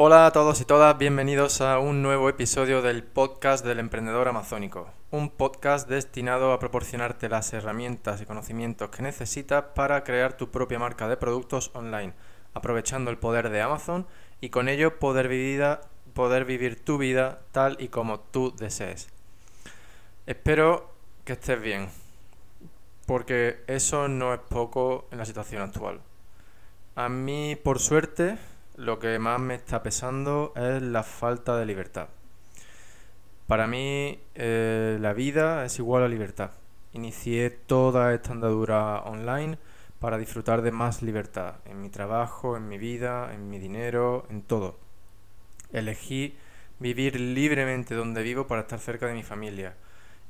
Hola a todos y todas, bienvenidos a un nuevo episodio del podcast del emprendedor amazónico, un podcast destinado a proporcionarte las herramientas y conocimientos que necesitas para crear tu propia marca de productos online, aprovechando el poder de Amazon y con ello poder vivir, tu vida tal y como tú desees. Espero que estés bien, porque eso no es poco en la situación actual. A mí, por suerte, lo que más me está pesando es la falta de libertad. Para mí eh, la vida es igual a libertad. Inicié toda esta andadura online para disfrutar de más libertad en mi trabajo, en mi vida, en mi dinero, en todo. Elegí vivir libremente donde vivo para estar cerca de mi familia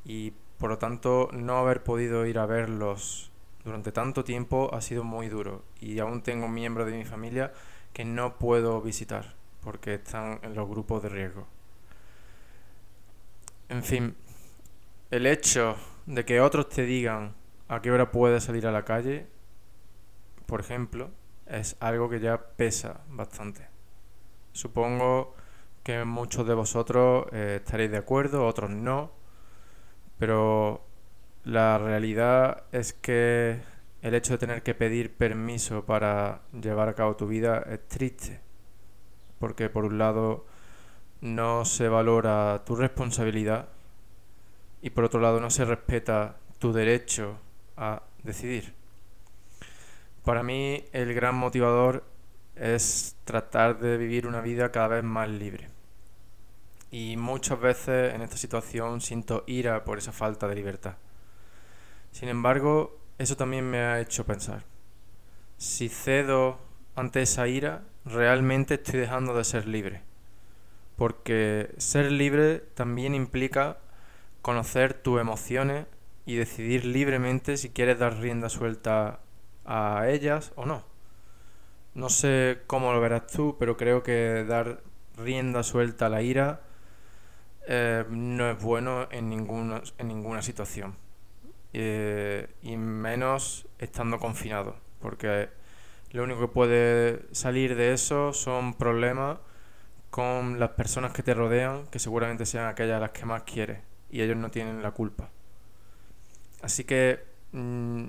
y por lo tanto no haber podido ir a verlos durante tanto tiempo ha sido muy duro y aún tengo miembros de mi familia que no puedo visitar porque están en los grupos de riesgo. En fin, el hecho de que otros te digan a qué hora puedes salir a la calle, por ejemplo, es algo que ya pesa bastante. Supongo que muchos de vosotros eh, estaréis de acuerdo, otros no, pero la realidad es que el hecho de tener que pedir permiso para llevar a cabo tu vida es triste, porque por un lado no se valora tu responsabilidad y por otro lado no se respeta tu derecho a decidir. Para mí el gran motivador es tratar de vivir una vida cada vez más libre. Y muchas veces en esta situación siento ira por esa falta de libertad. Sin embargo, eso también me ha hecho pensar. Si cedo ante esa ira, realmente estoy dejando de ser libre. Porque ser libre también implica conocer tus emociones y decidir libremente si quieres dar rienda suelta a ellas o no. No sé cómo lo verás tú, pero creo que dar rienda suelta a la ira eh, no es bueno en en ninguna situación. Eh, y menos estando confinado, porque lo único que puede salir de eso son problemas con las personas que te rodean, que seguramente sean aquellas las que más quieres, y ellos no tienen la culpa. Así que mm,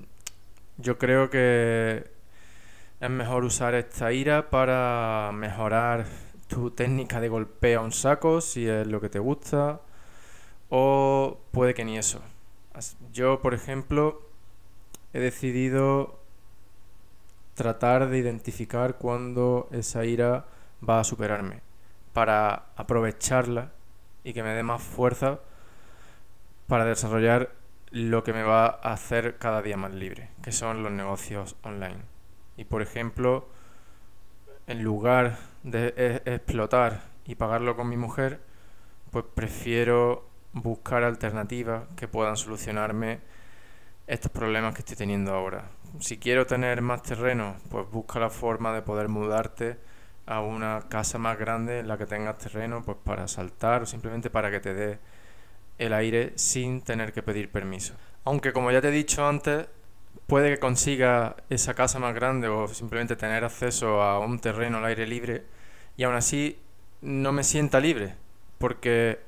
yo creo que es mejor usar esta ira para mejorar tu técnica de golpeo a un saco, si es lo que te gusta, o puede que ni eso. Yo, por ejemplo, he decidido tratar de identificar cuándo esa ira va a superarme para aprovecharla y que me dé más fuerza para desarrollar lo que me va a hacer cada día más libre, que son los negocios online. Y por ejemplo, en lugar de e-, explotar y pagarlo con mi mujer, pues prefiero buscar alternativas que puedan solucionarme estos problemas que estoy teniendo ahora. Si quiero tener más terreno, pues busca la forma de poder mudarte a una casa más grande en la que tengas terreno, pues para saltar o simplemente para que te dé el aire sin tener que pedir permiso. Aunque como ya te he dicho antes, puede que consiga esa casa más grande o simplemente tener acceso a un terreno al aire libre y aún así no me sienta libre, porque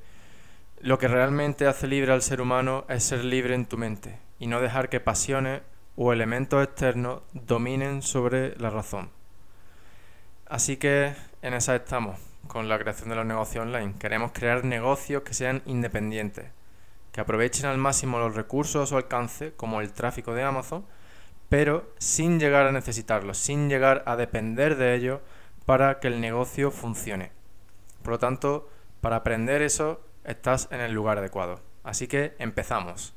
lo que realmente hace libre al ser humano es ser libre en tu mente y no dejar que pasiones o elementos externos dominen sobre la razón. Así que en esa estamos, con la creación de los negocios online. Queremos crear negocios que sean independientes, que aprovechen al máximo los recursos a su alcance, como el tráfico de Amazon, pero sin llegar a necesitarlos, sin llegar a depender de ellos para que el negocio funcione. Por lo tanto, para aprender eso estás en el lugar adecuado. Así que empezamos.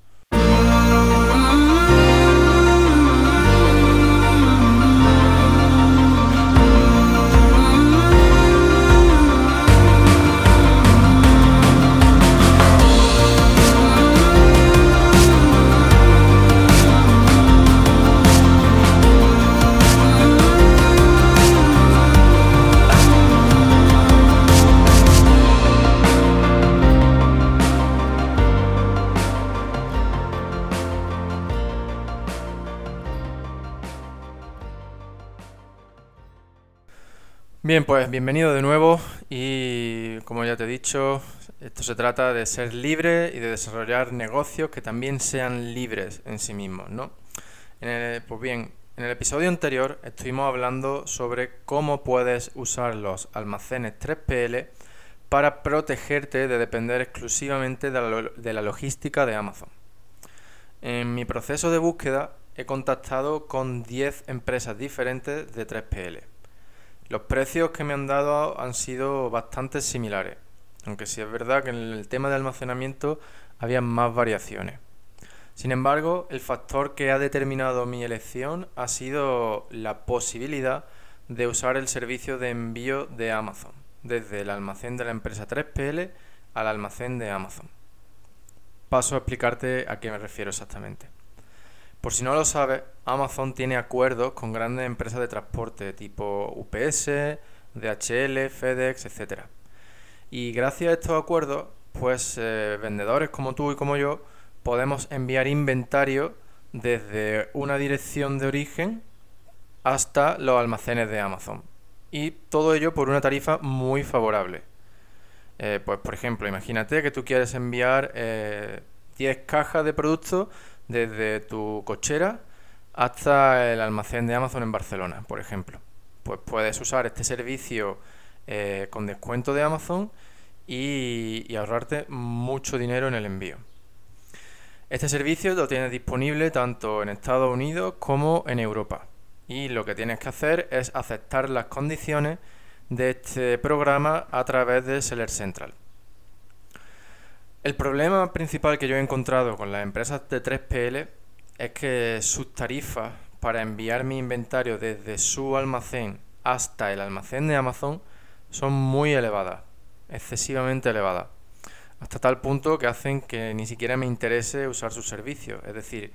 Bien, pues bienvenido de nuevo y como ya te he dicho, esto se trata de ser libre y de desarrollar negocios que también sean libres en sí mismos, ¿no? pues bien, en el episodio anterior estuvimos hablando sobre cómo puedes usar los almacenes 3PL para protegerte de depender exclusivamente de la, de la logística de Amazon. En mi proceso de búsqueda he contactado con 10 empresas diferentes de 3PL los precios que me han dado han sido bastante similares, aunque sí es verdad que en el tema de almacenamiento había más variaciones. Sin embargo, el factor que ha determinado mi elección ha sido la posibilidad de usar el servicio de envío de Amazon, desde el almacén de la empresa 3PL al almacén de Amazon. Paso a explicarte a qué me refiero exactamente. Por si no lo sabes, Amazon tiene acuerdos con grandes empresas de transporte tipo UPS, DHL, FedEx, etc. Y gracias a estos acuerdos, pues eh, vendedores como tú y como yo podemos enviar inventario desde una dirección de origen hasta los almacenes de Amazon. Y todo ello por una tarifa muy favorable. Eh, pues por ejemplo, imagínate que tú quieres enviar 10 eh, cajas de productos desde tu cochera hasta el almacén de Amazon en Barcelona, por ejemplo. Pues puedes usar este servicio eh, con descuento de Amazon y, ahorrarte mucho dinero en el envío. Este servicio lo tienes disponible tanto en Estados Unidos como en Europa. Y lo que tienes que hacer es aceptar las condiciones de este programa a través de Seller Central. El problema principal que yo he encontrado con las empresas de 3PL es que sus tarifas para enviar mi inventario desde su almacén hasta el almacén de Amazon son muy elevadas, excesivamente elevadas, hasta tal punto que hacen que ni siquiera me interese usar sus servicios. Es decir,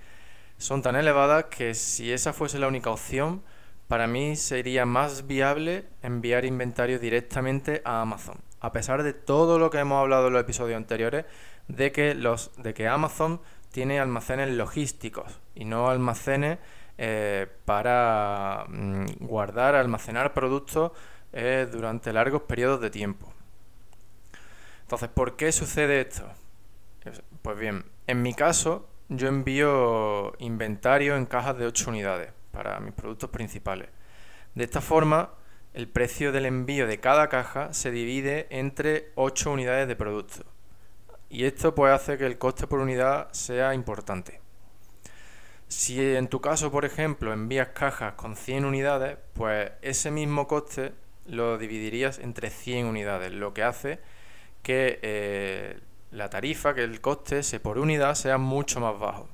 son tan elevadas que si esa fuese la única opción, para mí sería más viable enviar inventario directamente a Amazon a pesar de todo lo que hemos hablado en los episodios anteriores, de que, los, de que Amazon tiene almacenes logísticos y no almacenes eh, para mm, guardar, almacenar productos eh, durante largos periodos de tiempo. Entonces, ¿por qué sucede esto? Pues bien, en mi caso, yo envío inventario en cajas de 8 unidades para mis productos principales. De esta forma, el precio del envío de cada caja se divide entre 8 unidades de producto. Y esto puede hacer que el coste por unidad sea importante. Si en tu caso, por ejemplo, envías cajas con 100 unidades, pues ese mismo coste lo dividirías entre 100 unidades, lo que hace que eh, la tarifa, que el coste se por unidad sea mucho más bajo.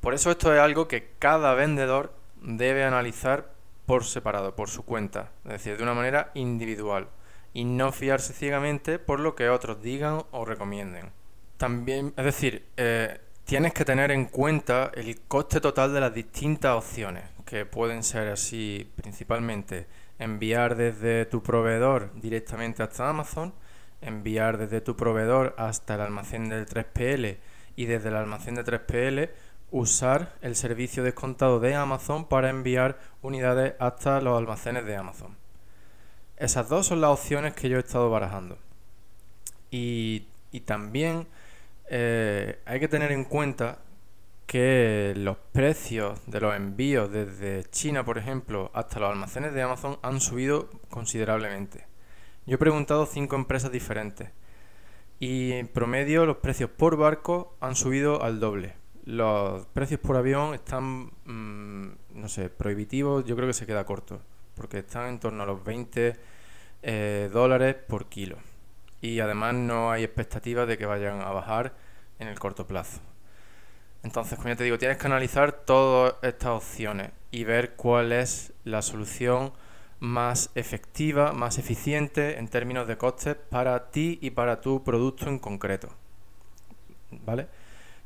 Por eso esto es algo que cada vendedor debe analizar por separado, por su cuenta, es decir, de una manera individual, y no fiarse ciegamente por lo que otros digan o recomienden. También, es decir, eh, tienes que tener en cuenta el coste total de las distintas opciones, que pueden ser así principalmente enviar desde tu proveedor directamente hasta Amazon, enviar desde tu proveedor hasta el almacén del 3PL y desde el almacén de 3PL usar el servicio descontado de Amazon para enviar unidades hasta los almacenes de Amazon. Esas dos son las opciones que yo he estado barajando. Y, también eh, hay que tener en cuenta que los precios de los envíos desde China, por ejemplo, hasta los almacenes de Amazon han subido considerablemente. Yo he preguntado cinco empresas diferentes y en promedio los precios por barco han subido al doble los precios por avión están, mm, no sé, prohibitivos, yo creo que se queda corto, porque están en torno a los 20 eh, dólares por kilo. Y además no hay expectativas de que vayan a bajar en el corto plazo. Entonces, como ya te digo, tienes que analizar todas estas opciones y ver cuál es la solución más efectiva, más eficiente en términos de costes para ti y para tu producto en concreto. ¿Vale?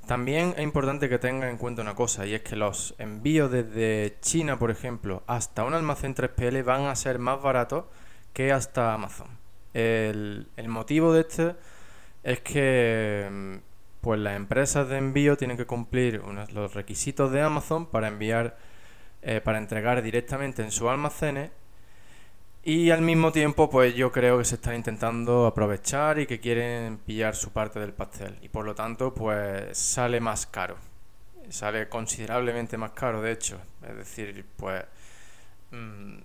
También es importante que tenga en cuenta una cosa, y es que los envíos desde China, por ejemplo, hasta un almacén 3PL van a ser más baratos que hasta Amazon. El, motivo de este es que mm, pues las empresas de envío tienen que cumplir los requisitos de Amazon para enviar, eh, para entregar directamente en sus almacenes Y al mismo tiempo, pues yo creo que se están intentando aprovechar y que quieren pillar su parte del pastel. Y por lo tanto, pues sale más caro. Sale considerablemente más caro, de hecho. Es decir, pues mm,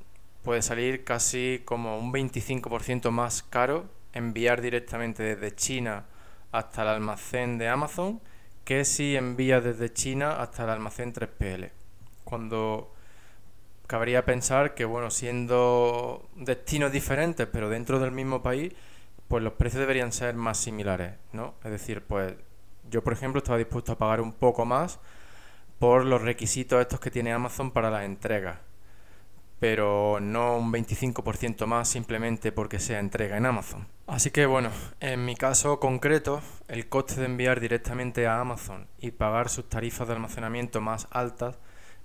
puede salir casi como un 25% más caro enviar directamente desde China hasta el almacén de Amazon que si envías desde China hasta el almacén 3PL. Cuando cabría pensar que, bueno, siendo destinos diferentes, pero dentro del mismo país, pues los precios deberían ser más similares, ¿no? Es decir, pues yo, por ejemplo, estaba dispuesto a pagar un poco más por los requisitos estos que tiene Amazon para las entregas, pero no un 25% más simplemente porque sea entrega en Amazon. Así que bueno, en mi caso concreto, el coste de enviar directamente a Amazon y pagar sus tarifas de almacenamiento más altas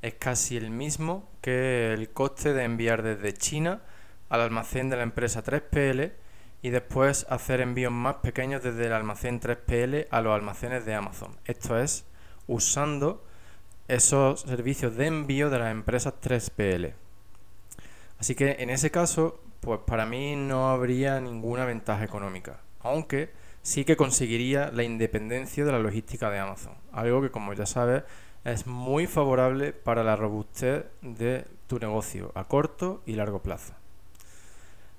es casi el mismo que el coste de enviar desde China al almacén de la empresa 3PL y después hacer envíos más pequeños desde el almacén 3PL a los almacenes de Amazon. Esto es usando esos servicios de envío de las empresas 3PL. Así que en ese caso, pues para mí no habría ninguna ventaja económica, aunque sí que conseguiría la independencia de la logística de Amazon, algo que como ya sabes es muy favorable para la robustez de tu negocio a corto y largo plazo.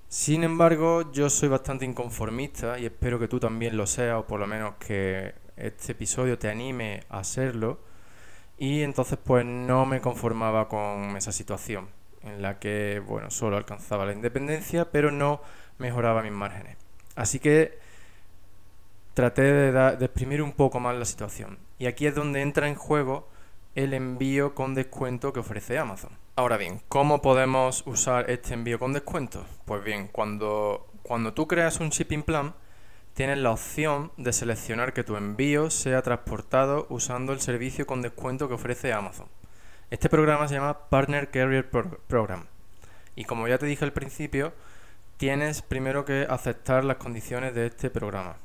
Sin embargo, yo soy bastante inconformista y espero que tú también lo seas, o por lo menos que este episodio te anime a hacerlo. Y entonces pues no me conformaba con esa situación en la que, bueno, solo alcanzaba la independencia, pero no mejoraba mis márgenes. Así que traté de, de exprimir un poco más la situación. Y aquí es donde entra en juego el envío con descuento que ofrece Amazon. Ahora bien, ¿cómo podemos usar este envío con descuento? Pues bien, cuando, cuando tú creas un shipping plan, tienes la opción de seleccionar que tu envío sea transportado usando el servicio con descuento que ofrece Amazon. Este programa se llama Partner Carrier Program. Y como ya te dije al principio, tienes primero que aceptar las condiciones de este programa,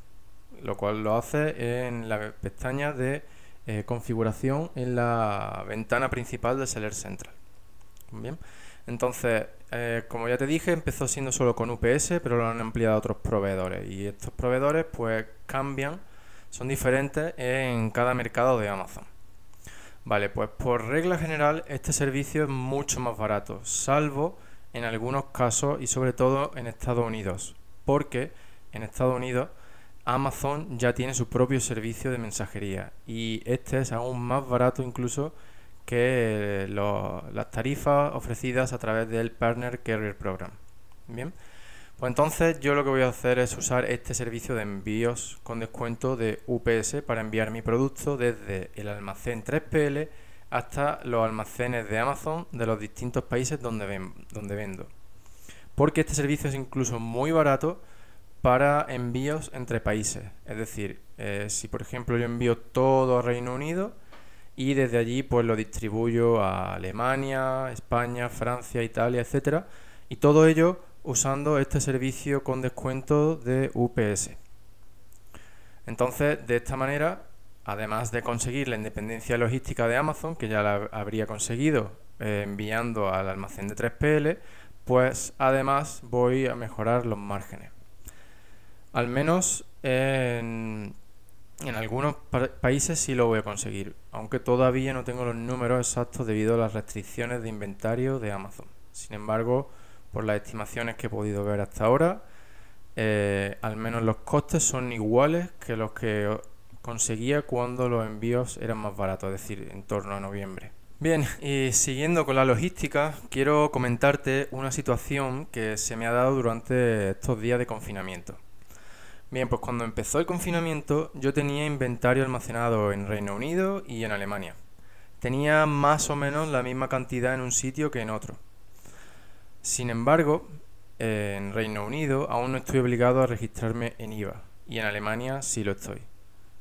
lo cual lo haces en la pestaña de eh, configuración en la ventana principal de Seller Central. Bien, entonces, eh, como ya te dije, empezó siendo solo con UPS, pero lo han ampliado a otros proveedores. Y estos proveedores, pues, cambian, son diferentes en cada mercado de Amazon. Vale, pues por regla general, este servicio es mucho más barato, salvo en algunos casos y sobre todo en Estados Unidos, porque en Estados Unidos Amazon ya tiene su propio servicio de mensajería y este es aún más barato incluso que las tarifas ofrecidas a través del Partner Carrier Program. Bien, pues entonces yo lo que voy a hacer es usar este servicio de envíos con descuento de UPS para enviar mi producto desde el almacén 3PL hasta los almacenes de Amazon de los distintos países donde, donde vendo. Porque este servicio es incluso muy barato para envíos entre países. Es decir, eh, si por ejemplo yo envío todo a Reino Unido y desde allí pues lo distribuyo a Alemania, España, Francia, Italia, etcétera, y todo ello usando este servicio con descuento de UPS. Entonces, de esta manera, además de conseguir la independencia logística de Amazon, que ya la habría conseguido eh, enviando al almacén de 3PL, pues además voy a mejorar los márgenes. Al menos en, algunos países sí lo voy a conseguir, aunque todavía no tengo los números exactos debido a las restricciones de inventario de Amazon. Sin embargo, por las estimaciones que he podido ver hasta ahora, eh, al menos los costes son iguales que los que conseguía cuando los envíos eran más baratos, es decir, en torno a noviembre. Bien, y siguiendo con la logística, quiero comentarte una situación que se me ha dado durante estos días de confinamiento. Bien, pues cuando empezó el confinamiento yo tenía inventario almacenado en Reino Unido y en Alemania. Tenía más o menos la misma cantidad en un sitio que en otro. Sin embargo, en Reino Unido aún no estoy obligado a registrarme en IVA y en Alemania sí lo estoy.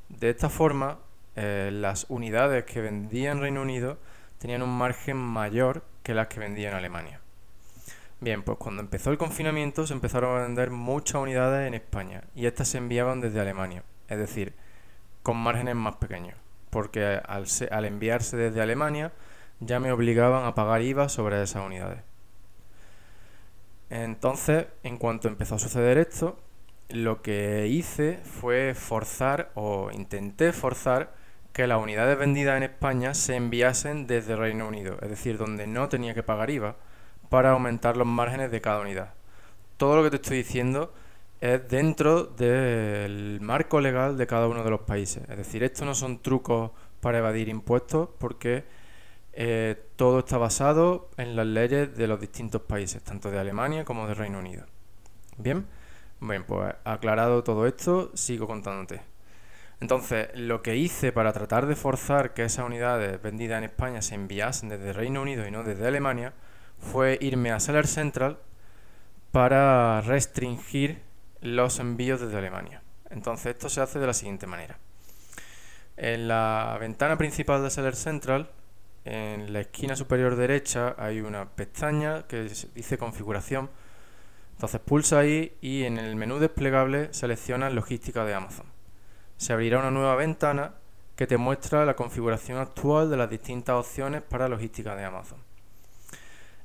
De esta forma, eh, las unidades que vendía en Reino Unido tenían un margen mayor que las que vendía en Alemania. Bien, pues cuando empezó el confinamiento se empezaron a vender muchas unidades en España y estas se enviaban desde Alemania, es decir, con márgenes más pequeños, porque al, enviarse desde Alemania ya me obligaban a pagar IVA sobre esas unidades. Entonces, en cuanto empezó a suceder esto, lo que hice fue forzar o intenté forzar que las unidades vendidas en España se enviasen desde Reino Unido, es decir, donde no tenía que pagar IVA, para aumentar los márgenes de cada unidad. Todo lo que te estoy diciendo es dentro del marco legal de cada uno de los países. Es decir, estos no son trucos para evadir impuestos porque eh, todo está basado en las leyes de los distintos países, tanto de Alemania como de Reino Unido. Bien, bien, pues aclarado todo esto, sigo contándote. Entonces, lo que hice para tratar de forzar que esas unidades vendidas en España se enviasen desde Reino Unido y no desde Alemania fue irme a Seller Central para restringir los envíos desde Alemania. Entonces, esto se hace de la siguiente manera. En la ventana principal de Seller Central, en la esquina superior derecha hay una pestaña que dice configuración. Entonces pulsa ahí y en el menú desplegable selecciona logística de Amazon se abrirá una nueva ventana que te muestra la configuración actual de las distintas opciones para logística de Amazon.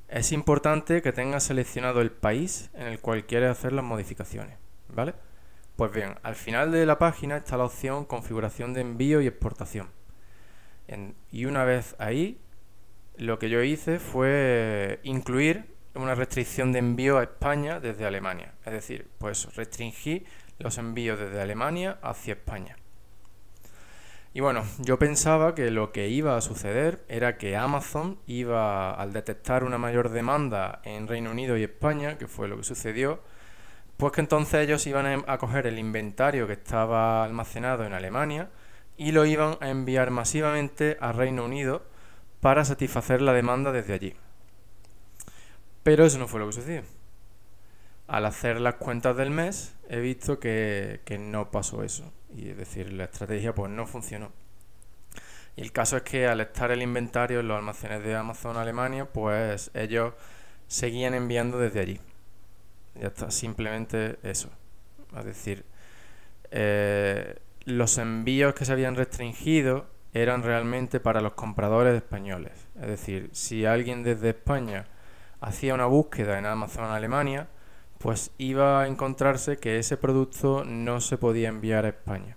Es importante que tengas seleccionado el país en el cual quieres hacer las modificaciones, ¿vale? Pues bien, al final de la página está la opción configuración de envío y exportación. y una vez ahí, lo que yo hice fue incluir una restricción de envío a España desde Alemania. Es decir, pues restringí los envíos desde Alemania hacia España. Y bueno, yo pensaba que lo que iba a suceder era que Amazon iba, al detectar una mayor demanda en Reino Unido y España, que fue lo que sucedió, pues que entonces ellos iban a coger el inventario que estaba almacenado en Alemania y lo iban a enviar masivamente a Reino Unido para satisfacer la demanda desde allí. Pero eso no fue lo que sucedió al hacer las cuentas del mes he visto que, no pasó eso. Y es decir, la estrategia pues no funcionó. Y el caso es que al estar el inventario en los almacenes de Amazon Alemania, pues ellos seguían enviando desde allí. Ya está, simplemente eso. Es decir, eh, los envíos que se habían restringido eran realmente para los compradores españoles. Es decir, si alguien desde España hacía una búsqueda en Amazon Alemania, pues iba a encontrarse que ese producto no se podía enviar a España.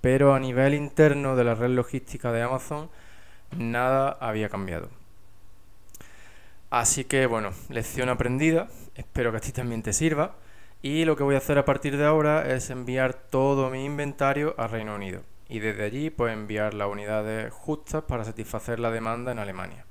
Pero a nivel interno de la red logística de Amazon, nada había cambiado. Así que bueno, lección aprendida, espero que a ti también te sirva. Y lo que voy a hacer a partir de ahora es enviar todo mi inventario a Reino Unido. Y desde allí pues enviar las unidades justas para satisfacer la demanda en Alemania.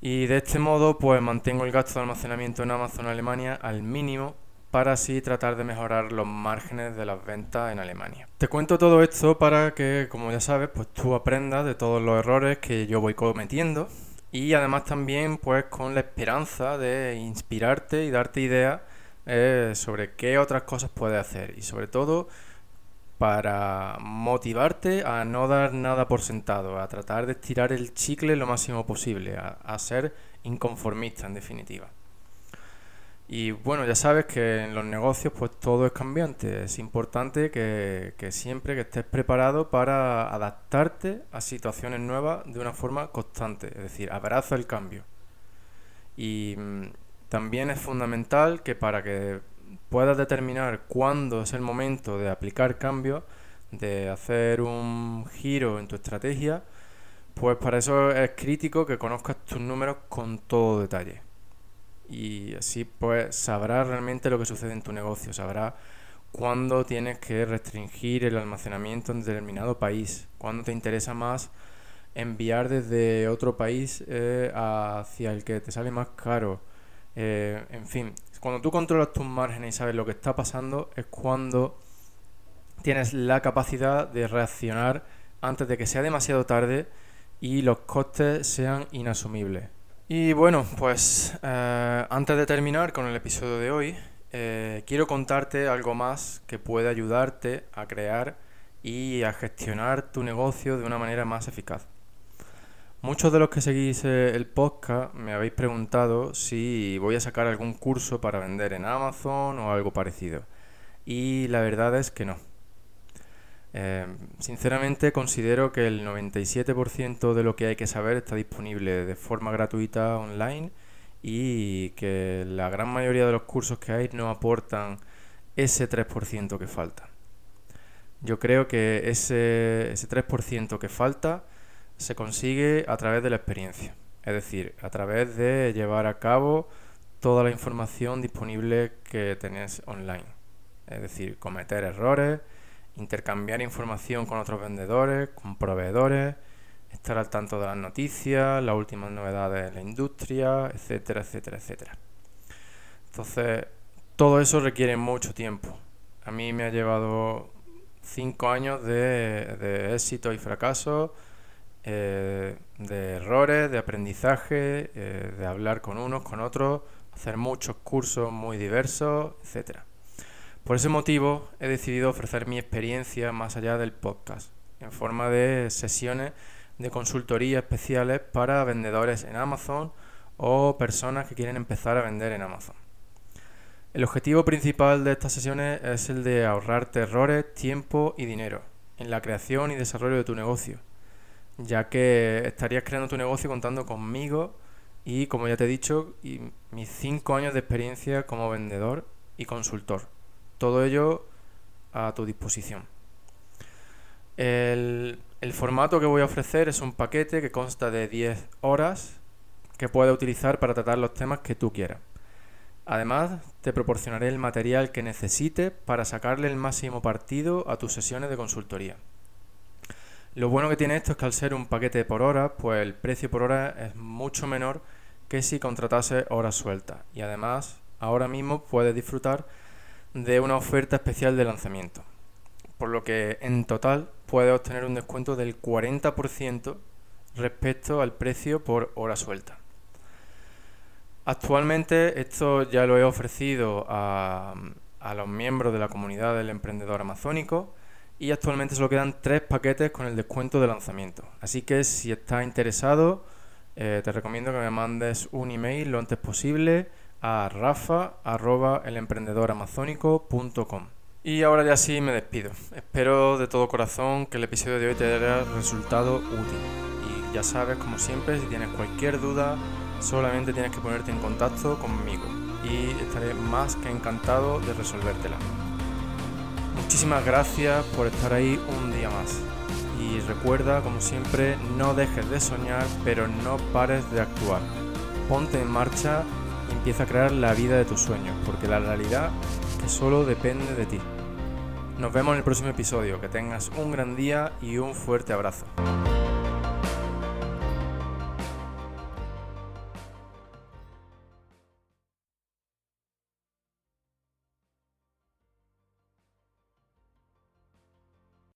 Y de este modo pues mantengo el gasto de almacenamiento en Amazon Alemania al mínimo para así tratar de mejorar los márgenes de las ventas en Alemania. Te cuento todo esto para que, como ya sabes, pues tú aprendas de todos los errores que yo voy cometiendo y además también pues con la esperanza de inspirarte y darte ideas eh, sobre qué otras cosas puedes hacer y sobre todo para motivarte a no dar nada por sentado, a tratar de estirar el chicle lo máximo posible, a, ser inconformista en definitiva. Y bueno, ya sabes que en los negocios pues todo es cambiante. Es importante que, que, siempre que estés preparado para adaptarte a situaciones nuevas de una forma constante. Es decir, abraza el cambio. Y mm, también es fundamental que para que puedas determinar cuándo es el momento de aplicar cambios, de hacer un giro en tu estrategia, pues para eso es crítico que conozcas tus números con todo detalle. Y así pues sabrás realmente lo que sucede en tu negocio, sabrás cuándo tienes que restringir el almacenamiento en determinado país, cuándo te interesa más enviar desde otro país eh, hacia el que te sale más caro. Eh, en fin, cuando tú controlas tus márgenes y sabes lo que está pasando, es cuando tienes la capacidad de reaccionar antes de que sea demasiado tarde y los costes sean inasumibles. Y bueno, pues eh, antes de terminar con el episodio de hoy, eh, quiero contarte algo más que puede ayudarte a crear y a gestionar tu negocio de una manera más eficaz. Muchos de los que seguís eh, el podcast me habéis preguntado si voy a sacar algún curso para vender en Amazon o algo parecido. Y la verdad es que no. Eh, sinceramente considero que el 97% de lo que hay que saber está disponible de forma gratuita online y que la gran mayoría de los cursos que hay no aportan ese 3% que falta. Yo creo que ese, ese 3% que falta se consigue a través de la experiencia, es decir, a través de llevar a cabo toda la información disponible que tenés online. Es decir, cometer errores, intercambiar información con otros vendedores, con proveedores, estar al tanto de las noticias, las últimas novedades de la industria, etcétera, etcétera, etcétera. Entonces, todo eso requiere mucho tiempo. A mí me ha llevado cinco años de, de éxito y fracaso, eh, de errores, de aprendizaje, eh, de hablar con unos, con otros, hacer muchos cursos muy diversos, etc. Por ese motivo he decidido ofrecer mi experiencia más allá del podcast, en forma de sesiones de consultoría especiales para vendedores en Amazon o personas que quieren empezar a vender en Amazon. El objetivo principal de estas sesiones es el de ahorrarte errores, tiempo y dinero en la creación y desarrollo de tu negocio, ya que estarías creando tu negocio contando conmigo y, como ya te he dicho, y mis 5 años de experiencia como vendedor y consultor. Todo ello a tu disposición. El, el formato que voy a ofrecer es un paquete que consta de 10 horas que puedes utilizar para tratar los temas que tú quieras. Además, te proporcionaré el material que necesites para sacarle el máximo partido a tus sesiones de consultoría. Lo bueno que tiene esto es que al ser un paquete por hora, pues el precio por hora es mucho menor que si contratase horas sueltas. Y además, ahora mismo puedes disfrutar de una oferta especial de lanzamiento. Por lo que en total puedes obtener un descuento del 40% respecto al precio por hora suelta. Actualmente esto ya lo he ofrecido a, los miembros de la comunidad del emprendedor amazónico y actualmente solo quedan tres paquetes con el descuento de lanzamiento. Así que si estás interesado, eh, te recomiendo que me mandes un email lo antes posible a rafa.elemprendedoramazónico.com. Y ahora ya sí me despido. Espero de todo corazón que el episodio de hoy te haya resultado útil. Y ya sabes, como siempre, si tienes cualquier duda, Solamente tienes que ponerte en contacto conmigo y estaré más que encantado de resolvértela. Muchísimas gracias por estar ahí un día más. Y recuerda, como siempre, no dejes de soñar, pero no pares de actuar. Ponte en marcha y empieza a crear la vida de tus sueños, porque la realidad solo depende de ti. Nos vemos en el próximo episodio. Que tengas un gran día y un fuerte abrazo.